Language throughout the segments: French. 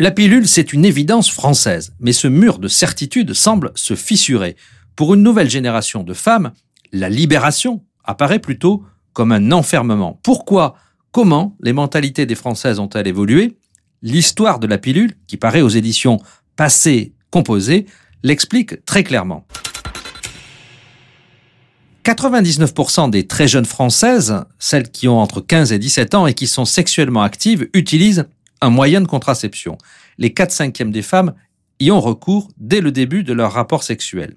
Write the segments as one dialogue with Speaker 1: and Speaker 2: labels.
Speaker 1: La pilule, c'est une évidence française, mais ce mur de certitude semble se fissurer. Pour une nouvelle génération de femmes, la libération apparaît plutôt comme un enfermement. Pourquoi? Comment les mentalités des Françaises ont-elles évolué? L'histoire de la pilule, qui paraît aux éditions passées composées, l'explique très clairement. 99% des très jeunes Françaises, celles qui ont entre 15 et 17 ans et qui sont sexuellement actives, utilisent un moyen de contraception. Les 4 cinquièmes des femmes y ont recours dès le début de leur rapport sexuel.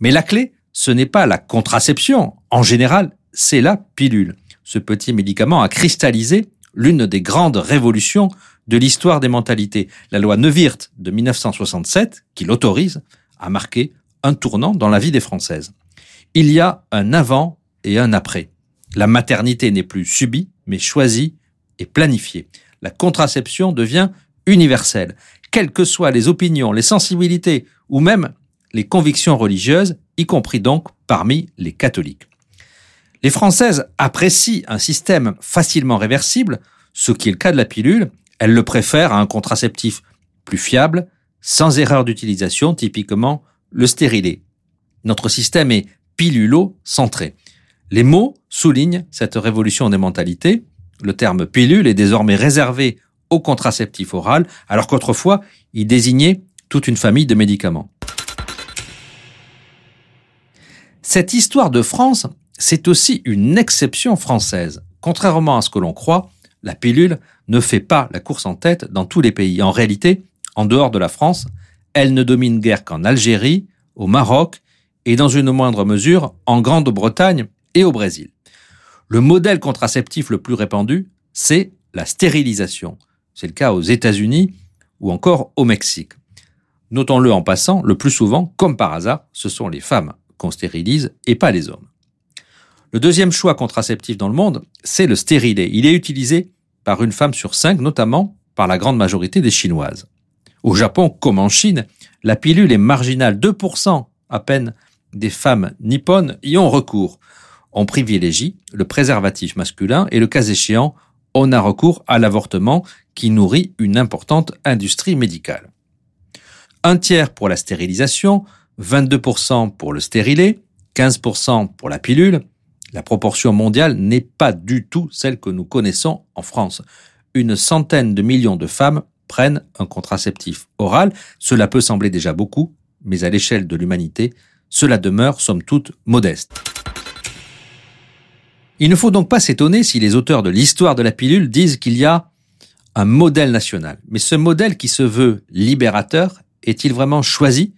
Speaker 1: Mais la clé, ce n'est pas la contraception. En général, c'est la pilule. Ce petit médicament a cristallisé l'une des grandes révolutions de l'histoire des mentalités. La loi Neuwirth de 1967, qui l'autorise, a marqué un tournant dans la vie des Françaises. Il y a un avant et un après. La maternité n'est plus subie, mais choisie et planifiée. La contraception devient universelle. Quelles que soient les opinions, les sensibilités ou même les convictions religieuses, y compris donc parmi les catholiques. Les Françaises apprécient un système facilement réversible, ce qui est le cas de la pilule. Elles le préfèrent à un contraceptif plus fiable, sans erreur d'utilisation, typiquement le stérilet. Notre système est pilulo-centré. Les mots soulignent cette révolution des mentalités. Le terme pilule est désormais réservé au contraceptif oral, alors qu'autrefois, il désignait toute une famille de médicaments. Cette histoire de France, c'est aussi une exception française. Contrairement à ce que l'on croit, la pilule ne fait pas la course en tête dans tous les pays. En réalité, en dehors de la France, elle ne domine guère qu'en Algérie, au Maroc et dans une moindre mesure en Grande-Bretagne et au Brésil. Le modèle contraceptif le plus répandu, c'est la stérilisation. C'est le cas aux États-Unis ou encore au Mexique. Notons-le en passant, le plus souvent, comme par hasard, ce sont les femmes qu'on stérilise et pas les hommes. Le deuxième choix contraceptif dans le monde, c'est le stérilet. Il est utilisé par une femme sur cinq, notamment par la grande majorité des Chinoises. Au Japon, comme en Chine, la pilule est marginale. 2% à peine des femmes nippones y ont recours. On privilégie le préservatif masculin et le cas échéant, on a recours à l'avortement qui nourrit une importante industrie médicale. Un tiers pour la stérilisation, 22% pour le stérilet, 15% pour la pilule. La proportion mondiale n'est pas du tout celle que nous connaissons en France. Une centaine de millions de femmes prennent un contraceptif oral. Cela peut sembler déjà beaucoup, mais à l'échelle de l'humanité, cela demeure somme toute modeste. Il ne faut donc pas s'étonner si les auteurs de l'histoire de la pilule disent qu'il y a un modèle national. Mais ce modèle qui se veut libérateur est-il vraiment choisi?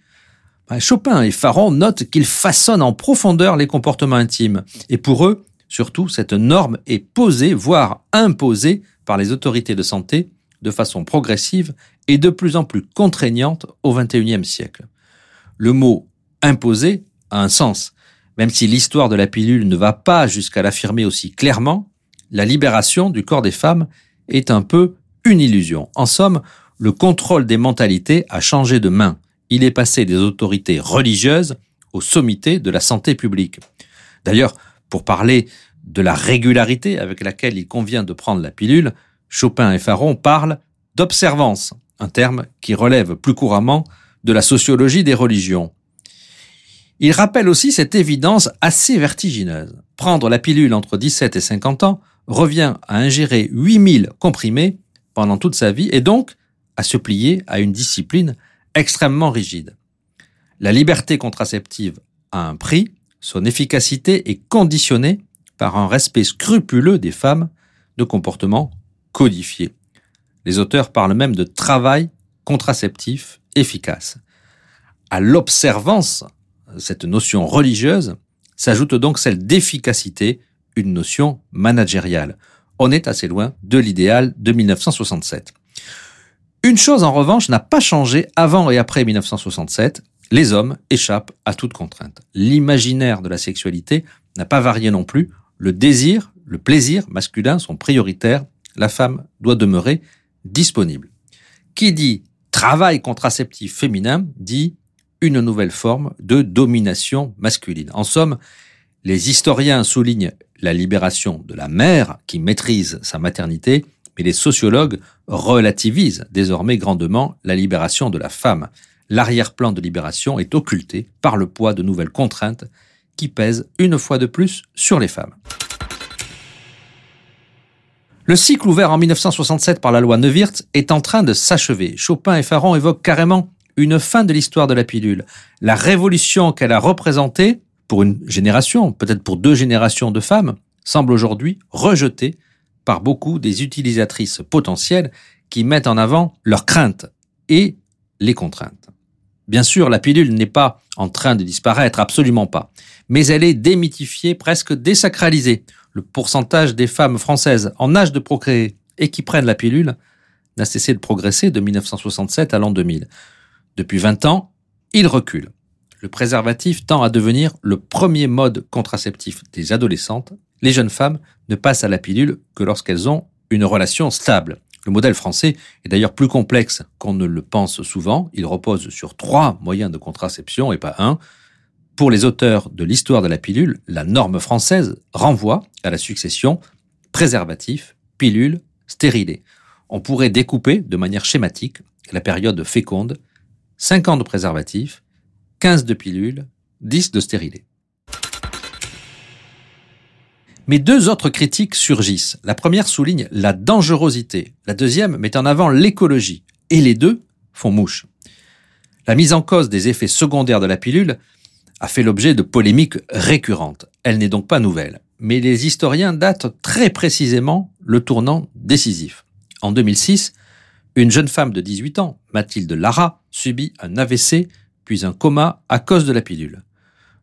Speaker 1: Bah, Chopin et Faron notent qu'ils façonnent en profondeur les comportements intimes. Et pour eux, surtout, cette norme est posée, voire imposée par les autorités de santé de façon progressive et de plus en plus contraignante au XXIe siècle. Le mot imposé a un sens. Même si l'histoire de la pilule ne va pas jusqu'à l'affirmer aussi clairement, la libération du corps des femmes est un peu une illusion. En somme, le contrôle des mentalités a changé de main il est passé des autorités religieuses aux sommités de la santé publique. D'ailleurs, pour parler de la régularité avec laquelle il convient de prendre la pilule, Chopin et Faron parlent d'observance, un terme qui relève plus couramment de la sociologie des religions. Il rappelle aussi cette évidence assez vertigineuse. Prendre la pilule entre 17 et 50 ans revient à ingérer 8000 comprimés pendant toute sa vie et donc à se plier à une discipline extrêmement rigide. La liberté contraceptive a un prix, son efficacité est conditionnée par un respect scrupuleux des femmes de comportements codifiés. Les auteurs parlent même de travail contraceptif efficace. À l'observance, cette notion religieuse, s'ajoute donc celle d'efficacité, une notion managériale. On est assez loin de l'idéal de 1967. Une chose en revanche n'a pas changé avant et après 1967, les hommes échappent à toute contrainte. L'imaginaire de la sexualité n'a pas varié non plus. Le désir, le plaisir masculin sont prioritaires. La femme doit demeurer disponible. Qui dit travail contraceptif féminin dit une nouvelle forme de domination masculine. En somme, les historiens soulignent la libération de la mère qui maîtrise sa maternité, mais les sociologues relativisent désormais grandement la libération de la femme. L'arrière-plan de libération est occulté par le poids de nouvelles contraintes qui pèsent une fois de plus sur les femmes. Le cycle ouvert en 1967 par la loi Neuwirth est en train de s'achever. Chopin et Faron évoquent carrément une fin de l'histoire de la pilule. La révolution qu'elle a représentée pour une génération, peut-être pour deux générations de femmes, semble aujourd'hui rejetée par beaucoup des utilisatrices potentielles qui mettent en avant leurs craintes et les contraintes. Bien sûr, la pilule n'est pas en train de disparaître, absolument pas, mais elle est démythifiée, presque désacralisée. Le pourcentage des femmes françaises en âge de procréer et qui prennent la pilule n'a cessé de progresser de 1967 à l'an 2000. Depuis 20 ans, il recule. Le préservatif tend à devenir le premier mode contraceptif des adolescentes. Les jeunes femmes ne passent à la pilule que lorsqu'elles ont une relation stable. Le modèle français est d'ailleurs plus complexe qu'on ne le pense souvent. Il repose sur trois moyens de contraception et pas un. Pour les auteurs de l'histoire de la pilule, la norme française renvoie à la succession préservatif, pilule, stérilé. On pourrait découper de manière schématique la période féconde 5 ans de préservatif, 15 de pilules, 10 de stérilés. Mais deux autres critiques surgissent. La première souligne la dangerosité, la deuxième met en avant l'écologie, et les deux font mouche. La mise en cause des effets secondaires de la pilule a fait l'objet de polémiques récurrentes. Elle n'est donc pas nouvelle, mais les historiens datent très précisément le tournant décisif. En 2006, une jeune femme de 18 ans, Mathilde Lara, subit un AVC puis un coma à cause de la pilule.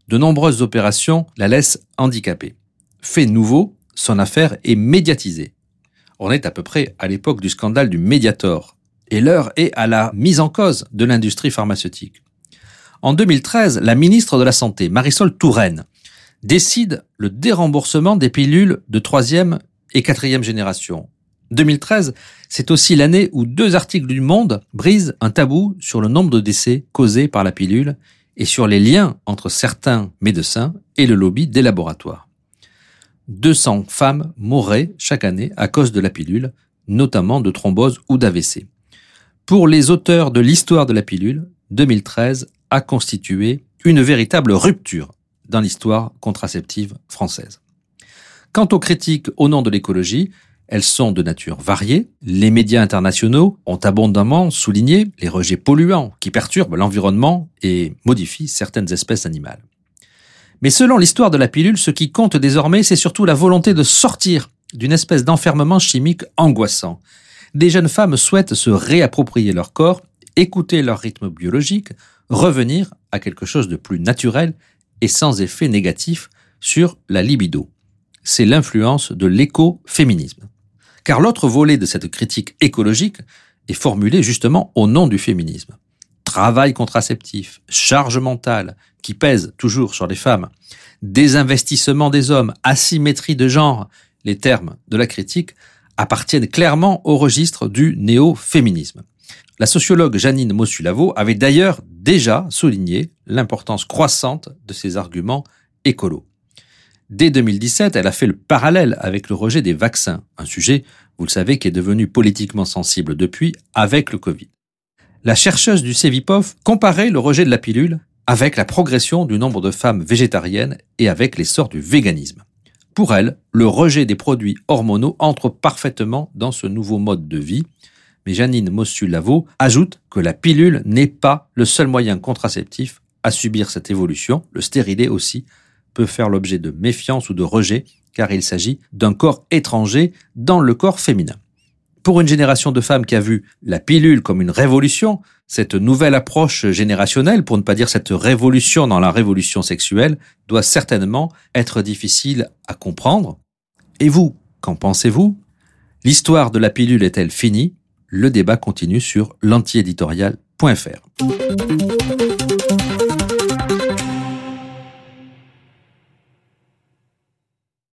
Speaker 1: De nombreuses opérations la laissent handicapée. Fait nouveau, son affaire est médiatisée. On est à peu près à l'époque du scandale du Mediator, et l'heure est à la mise en cause de l'industrie pharmaceutique. En 2013, la ministre de la Santé, Marisol Touraine, décide le déremboursement des pilules de troisième et quatrième génération, 2013, c'est aussi l'année où deux articles du Monde brisent un tabou sur le nombre de décès causés par la pilule et sur les liens entre certains médecins et le lobby des laboratoires. 200 femmes mourraient chaque année à cause de la pilule, notamment de thrombose ou d'AVC. Pour les auteurs de l'histoire de la pilule, 2013 a constitué une véritable rupture dans l'histoire contraceptive française. Quant aux critiques au nom de l'écologie, elles sont de nature variée. Les médias internationaux ont abondamment souligné les rejets polluants qui perturbent l'environnement et modifient certaines espèces animales. Mais selon l'histoire de la pilule, ce qui compte désormais, c'est surtout la volonté de sortir d'une espèce d'enfermement chimique angoissant. Des jeunes femmes souhaitent se réapproprier leur corps, écouter leur rythme biologique, revenir à quelque chose de plus naturel et sans effet négatif sur la libido. C'est l'influence de l'écoféminisme. Car l'autre volet de cette critique écologique est formulé justement au nom du féminisme. Travail contraceptif, charge mentale qui pèse toujours sur les femmes, désinvestissement des hommes, asymétrie de genre, les termes de la critique appartiennent clairement au registre du néo-féminisme. La sociologue Janine Mossulavo avait d'ailleurs déjà souligné l'importance croissante de ces arguments écolos. Dès 2017, elle a fait le parallèle avec le rejet des vaccins, un sujet, vous le savez, qui est devenu politiquement sensible depuis avec le Covid. La chercheuse du CEVIPOF comparait le rejet de la pilule avec la progression du nombre de femmes végétariennes et avec l'essor du véganisme. Pour elle, le rejet des produits hormonaux entre parfaitement dans ce nouveau mode de vie, mais Janine Mossu-Lavo ajoute que la pilule n'est pas le seul moyen contraceptif à subir cette évolution, le stérilet aussi, peut faire l'objet de méfiance ou de rejet, car il s'agit d'un corps étranger dans le corps féminin. Pour une génération de femmes qui a vu la pilule comme une révolution, cette nouvelle approche générationnelle, pour ne pas dire cette révolution dans la révolution sexuelle, doit certainement être difficile à comprendre. Et vous, qu'en pensez-vous? L'histoire de la pilule est-elle finie? Le débat continue sur l'antiéditorial.fr.